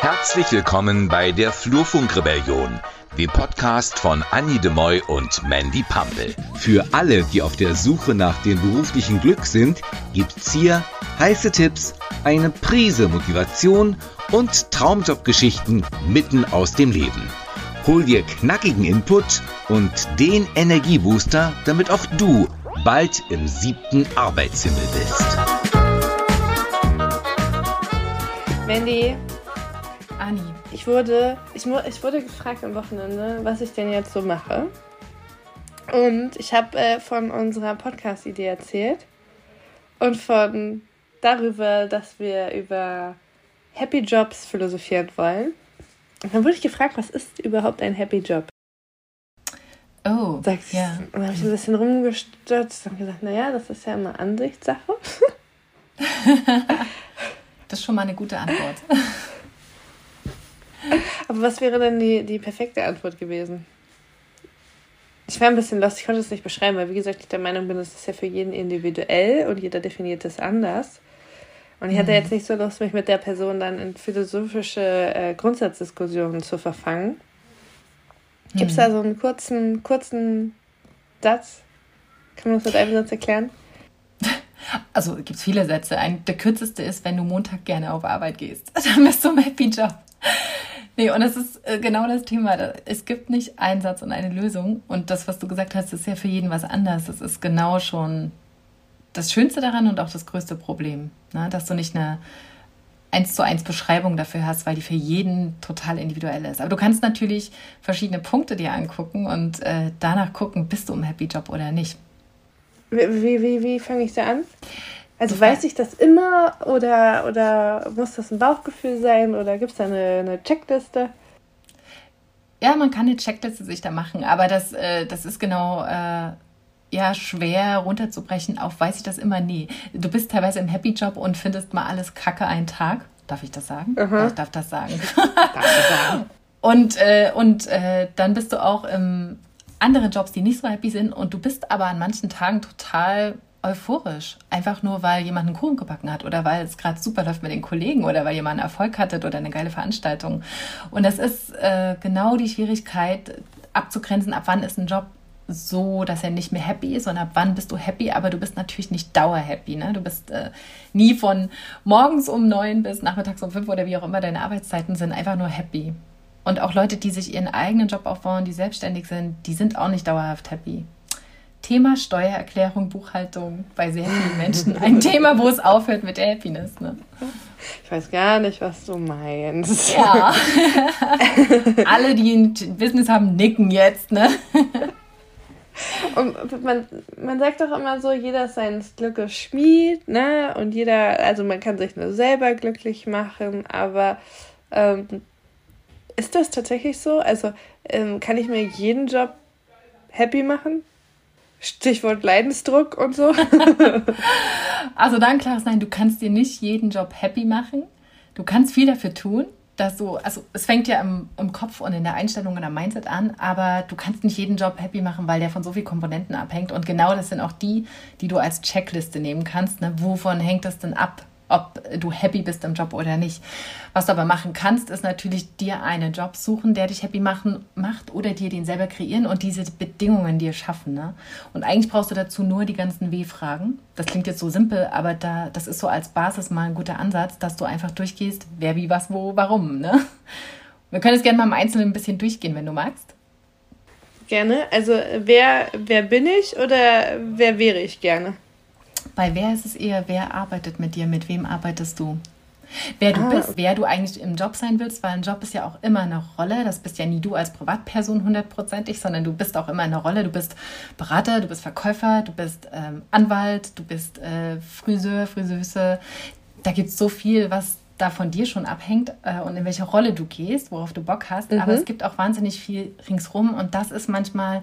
Herzlich willkommen bei der Flurfunkrebellion, dem Podcast von Annie de Moy und Mandy Pampel. Für alle, die auf der Suche nach dem beruflichen Glück sind, gibt's hier heiße Tipps, eine Prise Motivation und Traumjobgeschichten mitten aus dem Leben. Hol dir knackigen Input und den Energiebooster, damit auch du bald im siebten Arbeitshimmel bist. Mandy, Anni, ich wurde, ich, ich wurde gefragt am Wochenende, was ich denn jetzt so mache. Und ich habe äh, von unserer Podcast-Idee erzählt und von darüber, dass wir über Happy Jobs philosophieren wollen. Und dann wurde ich gefragt, was ist überhaupt ein Happy Job? Oh, Sagst, ja. Und dann habe ich ein bisschen rumgestürzt und gesagt, naja, das ist ja immer Ansichtssache. schon mal eine gute Antwort. Aber was wäre denn die, die perfekte Antwort gewesen? Ich war ein bisschen lost, ich konnte es nicht beschreiben, weil wie gesagt, ich der Meinung bin, es ist ja für jeden individuell und jeder definiert es anders. Und ich hatte mhm. jetzt nicht so Lust, mich mit der Person dann in philosophische äh, Grundsatzdiskussionen zu verfangen. Mhm. Gibt es da so einen kurzen, kurzen Satz? Kann man das mit einem Satz erklären? Also gibt es viele Sätze. Ein, der kürzeste ist, wenn du Montag gerne auf Arbeit gehst. Dann bist du im Happy Job. Nee, und das ist äh, genau das Thema. Es gibt nicht einen Satz und eine Lösung. Und das, was du gesagt hast, ist ja für jeden was anderes. Das ist genau schon das Schönste daran und auch das größte Problem. Ne? Dass du nicht eine eins zu eins Beschreibung dafür hast, weil die für jeden total individuell ist. Aber du kannst natürlich verschiedene Punkte dir angucken und äh, danach gucken, bist du im Happy Job oder nicht. Wie, wie, wie, fange ich da an? Also weiß ich das immer oder, oder muss das ein Bauchgefühl sein oder gibt es da eine, eine Checkliste? Ja, man kann eine Checkliste sich da machen, aber das, äh, das ist genau äh, ja schwer runterzubrechen auf, weiß ich das immer? Nee. Du bist teilweise im Happy Job und findest mal alles Kacke einen Tag. Darf ich das sagen? Ja, ich darf das sagen. darf das sagen. und äh, und äh, dann bist du auch im anderen Jobs, die nicht so happy sind und du bist aber an manchen Tagen total euphorisch. Einfach nur, weil jemand einen Kuchen gebacken hat oder weil es gerade super läuft mit den Kollegen oder weil jemand einen Erfolg hatte oder eine geile Veranstaltung. Und das ist äh, genau die Schwierigkeit abzugrenzen, ab wann ist ein Job so, dass er nicht mehr happy ist und ab wann bist du happy, aber du bist natürlich nicht dauerhappy. Ne? Du bist äh, nie von morgens um neun bis nachmittags um fünf oder wie auch immer deine Arbeitszeiten sind, einfach nur happy. Und auch Leute, die sich ihren eigenen Job aufbauen, die selbstständig sind, die sind auch nicht dauerhaft happy. Thema Steuererklärung, Buchhaltung bei sehr vielen Menschen. Ein Thema, wo es aufhört mit der Happiness. Ne? Ich weiß gar nicht, was du meinst. Ja. Alle, die ein Business haben, nicken jetzt, ne? Und man, man sagt doch immer so, jeder ist seines Glückes Schmied, ne? Und jeder, also man kann sich nur selber glücklich machen, aber ähm, ist das tatsächlich so? Also ähm, kann ich mir jeden Job happy machen? Stichwort Leidensdruck und so. also dann klar nein, du kannst dir nicht jeden Job happy machen. Du kannst viel dafür tun, dass du, also es fängt ja im, im Kopf und in der Einstellung und am Mindset an, aber du kannst nicht jeden Job happy machen, weil der von so vielen Komponenten abhängt. Und genau das sind auch die, die du als Checkliste nehmen kannst. Ne? Wovon hängt das denn ab? Ob du happy bist im Job oder nicht. Was du aber machen kannst, ist natürlich dir einen Job suchen, der dich happy machen, macht oder dir den selber kreieren und diese Bedingungen dir schaffen. Ne? Und eigentlich brauchst du dazu nur die ganzen W-Fragen. Das klingt jetzt so simpel, aber da, das ist so als Basis mal ein guter Ansatz, dass du einfach durchgehst, wer, wie, was, wo, warum. Ne? Wir können es gerne mal im Einzelnen ein bisschen durchgehen, wenn du magst. Gerne. Also wer, wer bin ich oder wer wäre ich gerne? Bei wer ist es eher, wer arbeitet mit dir, mit wem arbeitest du? Wer du ah, bist, wer du eigentlich im Job sein willst, weil ein Job ist ja auch immer eine Rolle. Das bist ja nie du als Privatperson hundertprozentig, sondern du bist auch immer eine Rolle. Du bist Berater, du bist Verkäufer, du bist ähm, Anwalt, du bist äh, Friseur, Friseuse. Da gibt es so viel, was da von dir schon abhängt äh, und in welche Rolle du gehst, worauf du Bock hast. Mhm. Aber es gibt auch wahnsinnig viel ringsrum und das ist manchmal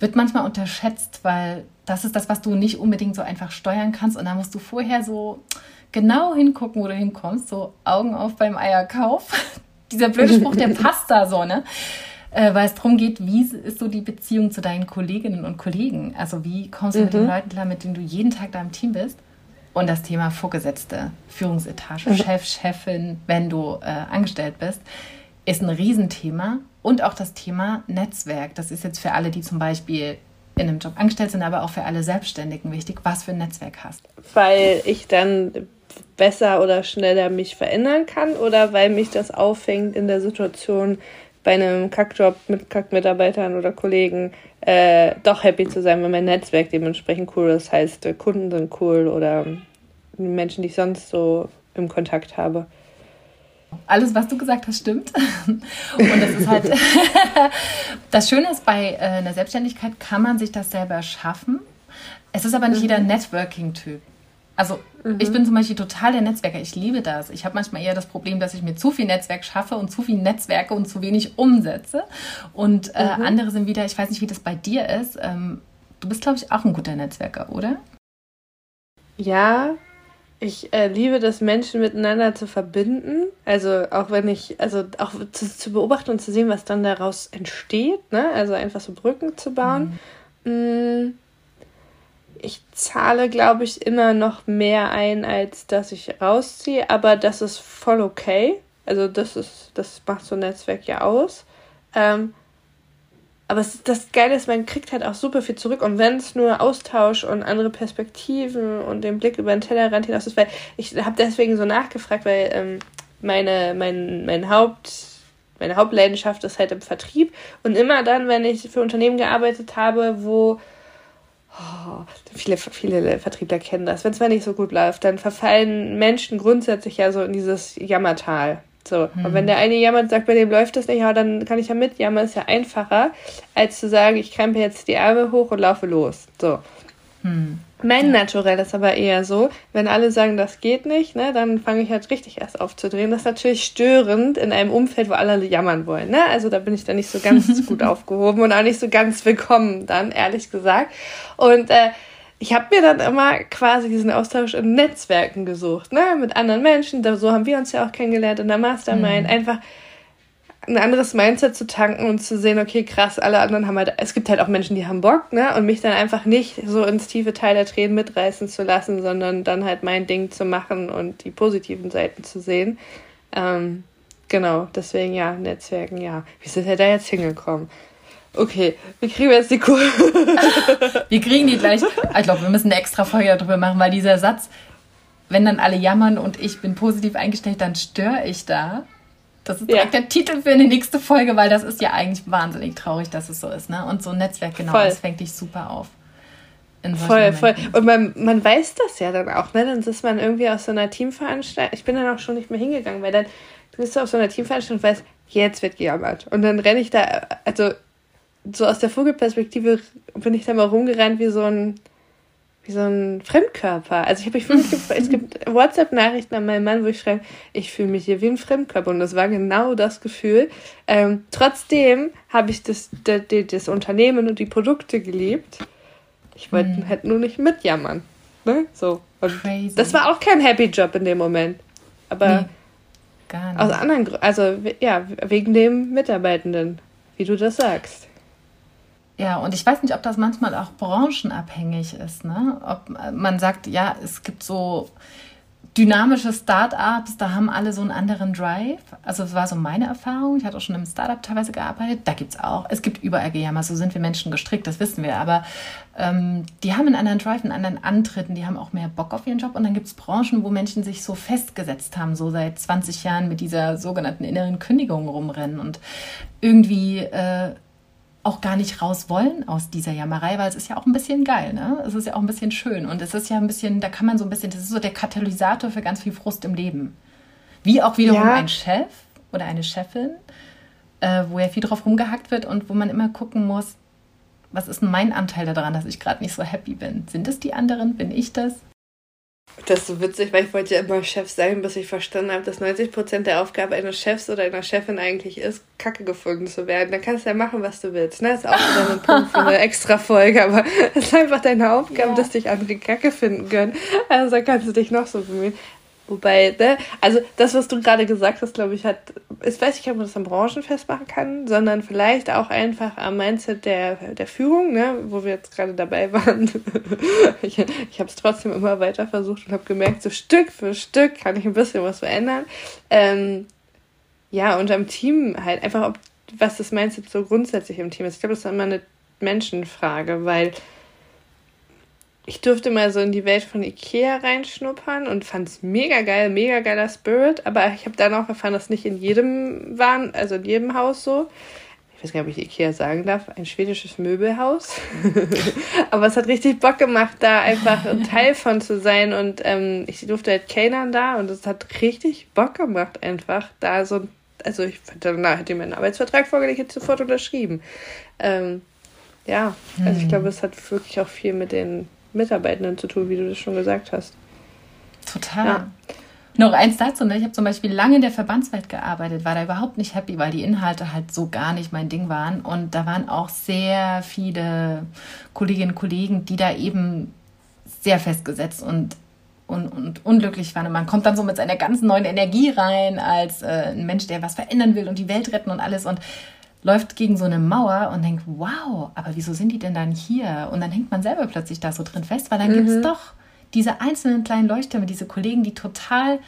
wird manchmal unterschätzt, weil das ist das, was du nicht unbedingt so einfach steuern kannst. Und da musst du vorher so genau hingucken, wo du hinkommst. So Augen auf beim Eierkauf. Dieser blöde Spruch, der passt da so, ne? Äh, weil es darum geht, wie ist so die Beziehung zu deinen Kolleginnen und Kollegen? Also wie kommst du mhm. mit den mhm. Leuten klar, mit denen du jeden Tag da im Team bist? und das Thema Vorgesetzte, Führungsetage, mhm. Chef, Chefin, wenn du äh, angestellt bist, ist ein Riesenthema. Und auch das Thema Netzwerk. Das ist jetzt für alle, die zum Beispiel in einem Job angestellt sind, aber auch für alle Selbstständigen wichtig, was für ein Netzwerk hast. Weil ich dann besser oder schneller mich verändern kann oder weil mich das auffängt in der Situation bei einem Kackjob mit Kackmitarbeitern oder Kollegen äh, doch happy zu sein, wenn mein Netzwerk dementsprechend cool ist. Das heißt, äh, Kunden sind cool oder Menschen, die ich sonst so im Kontakt habe. Alles, was du gesagt hast, stimmt. Und das ist halt, das Schöne ist, bei äh, einer Selbstständigkeit kann man sich das selber schaffen. Es ist aber nicht mhm. jeder Networking-Typ. Also mhm. ich bin zum Beispiel total der Netzwerker. Ich liebe das. Ich habe manchmal eher das Problem, dass ich mir zu viel Netzwerk schaffe und zu viel Netzwerke und zu wenig umsetze. Und äh, mhm. andere sind wieder, ich weiß nicht, wie das bei dir ist. Ähm, du bist, glaube ich, auch ein guter Netzwerker, oder? Ja, ich äh, liebe das, Menschen miteinander zu verbinden. Also auch wenn ich, also auch zu, zu, beobachten und zu sehen, was dann daraus entsteht. Ne? Also einfach so Brücken zu bauen. Mhm. Mm, ich zahle, glaube ich, immer noch mehr ein, als dass ich rausziehe. Aber das ist voll okay. Also das ist, das macht so ein Netzwerk ja aus. Ähm, aber es, das Geile ist, man kriegt halt auch super viel zurück. Und wenn es nur Austausch und andere Perspektiven und den Blick über den Tellerrand hinaus ist, weil ich habe deswegen so nachgefragt, weil ähm, meine, mein, mein Haupt, meine Hauptleidenschaft ist halt im Vertrieb. Und immer dann, wenn ich für Unternehmen gearbeitet habe, wo oh, viele, viele Vertriebler kennen das, wenn es mal nicht so gut läuft, dann verfallen Menschen grundsätzlich ja so in dieses Jammertal. So. Mhm. Und wenn der eine jammert sagt, bei dem läuft das nicht, ja, dann kann ich ja mitjammern, ist ja einfacher, als zu sagen, ich krempe jetzt die Arme hoch und laufe los. So. Mhm. Mein ja. Naturell ist aber eher so, wenn alle sagen, das geht nicht, ne, dann fange ich halt richtig erst aufzudrehen. Das ist natürlich störend in einem Umfeld, wo alle jammern wollen. Ne? Also da bin ich dann nicht so ganz gut aufgehoben und auch nicht so ganz willkommen dann, ehrlich gesagt. Und äh, ich habe mir dann immer quasi diesen Austausch in Netzwerken gesucht, ne, mit anderen Menschen. So haben wir uns ja auch kennengelernt in der Mastermind. Mhm. Einfach ein anderes Mindset zu tanken und zu sehen, okay, krass, alle anderen haben halt, es gibt halt auch Menschen, die haben Bock, ne, und mich dann einfach nicht so ins tiefe Teil der Tränen mitreißen zu lassen, sondern dann halt mein Ding zu machen und die positiven Seiten zu sehen. Ähm, genau, deswegen ja, Netzwerken, ja. Wie sind wir da jetzt hingekommen? Okay, wie kriegen wir jetzt die Kurve? wir kriegen die gleich. Ich glaube, wir müssen eine extra Folge darüber machen, weil dieser Satz, wenn dann alle jammern und ich bin positiv eingestellt, dann störe ich da. Das ist direkt ja. der Titel für eine nächste Folge, weil das ist ja eigentlich wahnsinnig traurig, dass es so ist. Ne? Und so ein Netzwerk, genau, voll. das fängt dich super auf. Voll, Momenten. voll. Und man, man weiß das ja dann auch, ne? Dann ist man irgendwie aus so einer Teamveranstaltung. Ich bin dann auch schon nicht mehr hingegangen, weil dann bist du auf so einer Teamveranstaltung und weißt, jetzt wird gejammert. Und dann renne ich da, also so aus der Vogelperspektive bin ich da mal rumgerannt wie so ein, wie so ein Fremdkörper. Also ich habe mich wirklich. Es gibt WhatsApp-Nachrichten an meinen Mann, wo ich schreibe, ich fühle mich hier wie ein Fremdkörper. Und das war genau das Gefühl. Ähm, trotzdem habe ich das, das, das, Unternehmen und die Produkte geliebt. Ich wollte hm. halt nur nicht mitjammern. Ne? So. Und Crazy. Das war auch kein Happy Job in dem Moment. Aber nee, gar nicht. aus anderen Gründen, also ja, wegen dem Mitarbeitenden, wie du das sagst. Ja, und ich weiß nicht, ob das manchmal auch branchenabhängig ist. Ne? Ob man sagt, ja, es gibt so dynamische Startups, da haben alle so einen anderen Drive. Also das war so meine Erfahrung. Ich hatte auch schon im Startup teilweise gearbeitet. Da gibt es auch, es gibt überall Gejammer, so sind wir Menschen gestrickt, das wissen wir. Aber ähm, die haben einen anderen Drive, einen anderen Antritten, die haben auch mehr Bock auf ihren Job. Und dann gibt es Branchen, wo Menschen sich so festgesetzt haben, so seit 20 Jahren mit dieser sogenannten inneren Kündigung rumrennen und irgendwie... Äh, auch gar nicht raus wollen aus dieser Jammerei, weil es ist ja auch ein bisschen geil, ne? Es ist ja auch ein bisschen schön und es ist ja ein bisschen, da kann man so ein bisschen, das ist so der Katalysator für ganz viel Frust im Leben. Wie auch wiederum ja. ein Chef oder eine Chefin, äh, wo ja viel drauf rumgehackt wird und wo man immer gucken muss, was ist denn mein Anteil daran, dass ich gerade nicht so happy bin? Sind es die anderen? Bin ich das? Das ist so witzig, weil ich wollte ja immer Chef sein, bis ich verstanden habe, dass 90% der Aufgabe eines Chefs oder einer Chefin eigentlich ist, Kacke gefunden zu werden. Dann kannst du ja machen, was du willst. Ne? Das ist auch wieder ein Punkt für eine extra Folge, aber es ist einfach deine Aufgabe, ja. dass dich andere Kacke finden können. Also kannst du dich noch so bemühen. Wobei, ne, also das, was du gerade gesagt hast, glaube ich, hat ich weiß nicht, ob man das am Branchen festmachen kann, sondern vielleicht auch einfach am Mindset der, der Führung, ne, wo wir jetzt gerade dabei waren. ich ich habe es trotzdem immer weiter versucht und habe gemerkt, so Stück für Stück kann ich ein bisschen was verändern. Ähm, ja, und am Team halt einfach, ob, was das Mindset so grundsätzlich im Team ist. Ich glaube, das ist immer eine Menschenfrage, weil ich durfte mal so in die Welt von Ikea reinschnuppern und fand es mega geil, mega geiler Spirit. Aber ich habe dann auch erfahren, dass nicht in jedem waren, also in jedem Haus so. Ich weiß gar nicht, ob ich Ikea sagen darf, ein schwedisches Möbelhaus. aber es hat richtig Bock gemacht, da einfach ein Teil von zu sein. Und ähm, ich durfte halt Canaan da und es hat richtig Bock gemacht, einfach da so also ich danach hat ihm einen Arbeitsvertrag vorgelegt, hätte sofort unterschrieben. Ähm, ja, also ich hm. glaube, es hat wirklich auch viel mit den Mitarbeitenden zu tun, wie du das schon gesagt hast. Total. Ja. Noch eins dazu, ne? ich habe zum Beispiel lange in der Verbandswelt gearbeitet, war da überhaupt nicht happy, weil die Inhalte halt so gar nicht mein Ding waren. Und da waren auch sehr viele Kolleginnen und Kollegen, die da eben sehr festgesetzt und, und, und unglücklich waren. Und man kommt dann so mit seiner ganzen neuen Energie rein als äh, ein Mensch, der was verändern will und die Welt retten und alles. Und läuft gegen so eine Mauer und denkt, wow, aber wieso sind die denn dann hier? Und dann hängt man selber plötzlich da so drin fest, weil dann mhm. gibt es doch diese einzelnen kleinen Leuchttürme, diese Kollegen, die total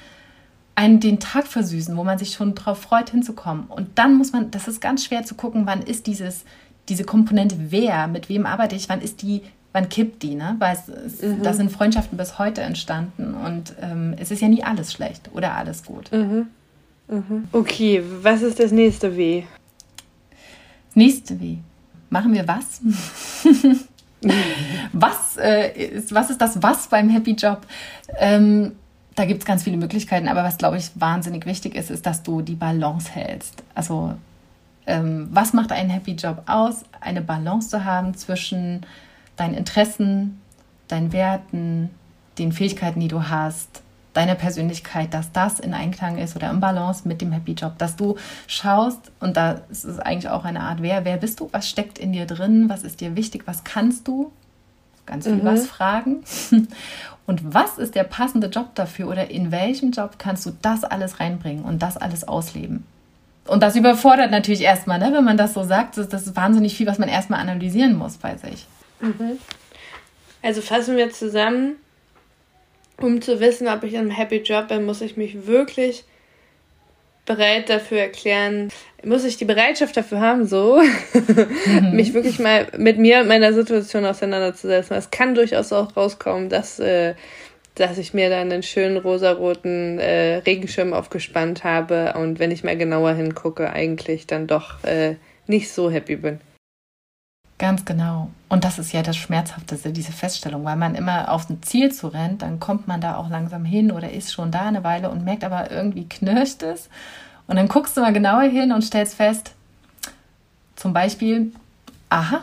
einen den Tag versüßen, wo man sich schon darauf freut, hinzukommen. Und dann muss man, das ist ganz schwer zu gucken, wann ist dieses, diese Komponente wer, mit wem arbeite ich, wann ist die, wann kippt die, ne? Weil es, mhm. da sind Freundschaften bis heute entstanden und ähm, es ist ja nie alles schlecht oder alles gut. Mhm. Mhm. Okay, was ist das nächste W? Nächste W. Machen wir was? was, äh, ist, was ist das Was beim Happy Job? Ähm, da gibt es ganz viele Möglichkeiten, aber was, glaube ich, wahnsinnig wichtig ist, ist, dass du die Balance hältst. Also, ähm, was macht einen Happy Job aus? Eine Balance zu haben zwischen deinen Interessen, deinen Werten, den Fähigkeiten, die du hast, deiner Persönlichkeit, dass das in Einklang ist oder im Balance mit dem Happy Job, dass du schaust und da ist es eigentlich auch eine Art, wer, wer bist du, was steckt in dir drin, was ist dir wichtig, was kannst du, ganz viel mhm. was fragen und was ist der passende Job dafür oder in welchem Job kannst du das alles reinbringen und das alles ausleben. Und das überfordert natürlich erstmal, ne? wenn man das so sagt, das ist wahnsinnig viel, was man erstmal analysieren muss bei sich. Mhm. Also fassen wir zusammen, um zu wissen, ob ich in einem Happy Job bin, muss ich mich wirklich bereit dafür erklären, muss ich die Bereitschaft dafür haben, so, mhm. mich wirklich mal mit mir und meiner Situation auseinanderzusetzen. Es kann durchaus auch rauskommen, dass, äh, dass ich mir dann einen schönen rosaroten äh, Regenschirm aufgespannt habe und wenn ich mal genauer hingucke, eigentlich dann doch äh, nicht so happy bin. Ganz genau. Und das ist ja das Schmerzhafteste, diese Feststellung, weil man immer auf ein Ziel zu rennt, dann kommt man da auch langsam hin oder ist schon da eine Weile und merkt aber irgendwie knirscht es. Und dann guckst du mal genauer hin und stellst fest, zum Beispiel, aha,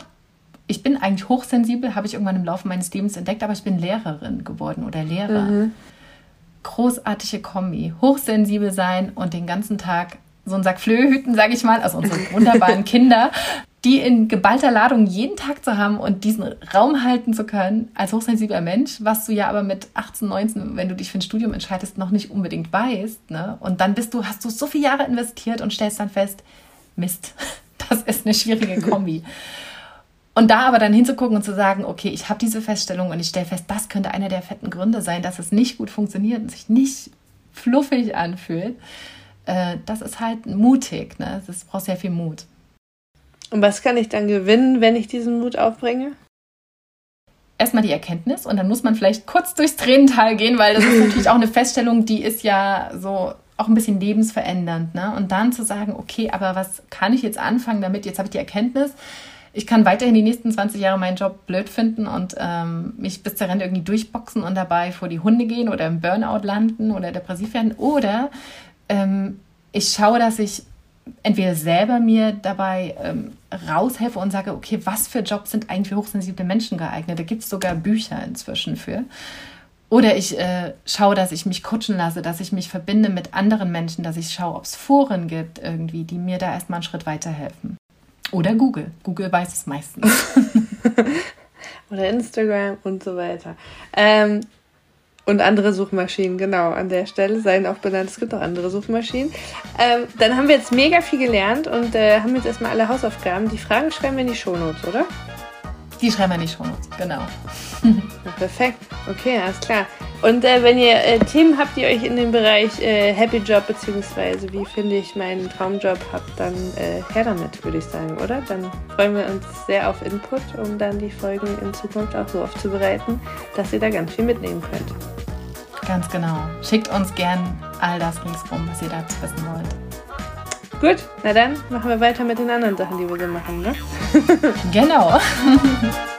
ich bin eigentlich hochsensibel, habe ich irgendwann im Laufe meines Lebens entdeckt, aber ich bin Lehrerin geworden oder Lehrer. Mhm. Großartige Kombi. Hochsensibel sein und den ganzen Tag so einen Sack Flöhe hüten, sage ich mal, also unsere wunderbaren Kinder die in geballter Ladung jeden Tag zu haben und diesen Raum halten zu können als hochsensibler Mensch, was du ja aber mit 18, 19, wenn du dich für ein Studium entscheidest, noch nicht unbedingt weißt. Ne? Und dann bist du, hast du so viele Jahre investiert und stellst dann fest, Mist, das ist eine schwierige Kombi. Und da aber dann hinzugucken und zu sagen, okay, ich habe diese Feststellung und ich stelle fest, das könnte einer der fetten Gründe sein, dass es nicht gut funktioniert und sich nicht fluffig anfühlt, äh, das ist halt mutig. Ne? Das braucht sehr viel Mut. Und was kann ich dann gewinnen, wenn ich diesen Mut aufbringe? Erstmal die Erkenntnis und dann muss man vielleicht kurz durchs Tränental gehen, weil das ist natürlich auch eine Feststellung, die ist ja so auch ein bisschen lebensverändernd. Ne? Und dann zu sagen, okay, aber was kann ich jetzt anfangen damit? Jetzt habe ich die Erkenntnis, ich kann weiterhin die nächsten 20 Jahre meinen Job blöd finden und ähm, mich bis zur Rente irgendwie durchboxen und dabei vor die Hunde gehen oder im Burnout landen oder depressiv werden. Oder ähm, ich schaue, dass ich entweder selber mir dabei ähm, raushelfe und sage, okay, was für Jobs sind eigentlich für hochsensible Menschen geeignet? Da gibt es sogar Bücher inzwischen für. Oder ich äh, schaue, dass ich mich coachen lasse, dass ich mich verbinde mit anderen Menschen, dass ich schaue, ob es Foren gibt irgendwie, die mir da erstmal einen Schritt weiterhelfen. Oder Google. Google weiß es meistens. Oder Instagram und so weiter. Ähm, Und andere Suchmaschinen, genau, an der Stelle seien auch benannt. Es gibt auch andere Suchmaschinen. Ähm, dann haben wir jetzt mega viel gelernt und äh, haben jetzt erstmal alle Hausaufgaben. Die Fragen schreiben wir in die Shownotes, oder? Die schreiben wir in die Shownotes, genau. Perfekt. Okay, alles klar. Und äh, wenn ihr äh, Themen habt, die euch in dem Bereich äh, Happy Job beziehungsweise wie finde ich meinen Traumjob habt, dann äh, her damit, würde ich sagen, oder? Dann freuen wir uns sehr auf Input, um dann die Folgen in Zukunft auch so aufzubereiten, dass ihr da ganz viel mitnehmen könnt. Ganz genau. Schickt uns gern all das ringsrum, was ihr dazu wissen wollt. Gut, na dann machen wir weiter mit den anderen Sachen, die wir so machen, ne? genau.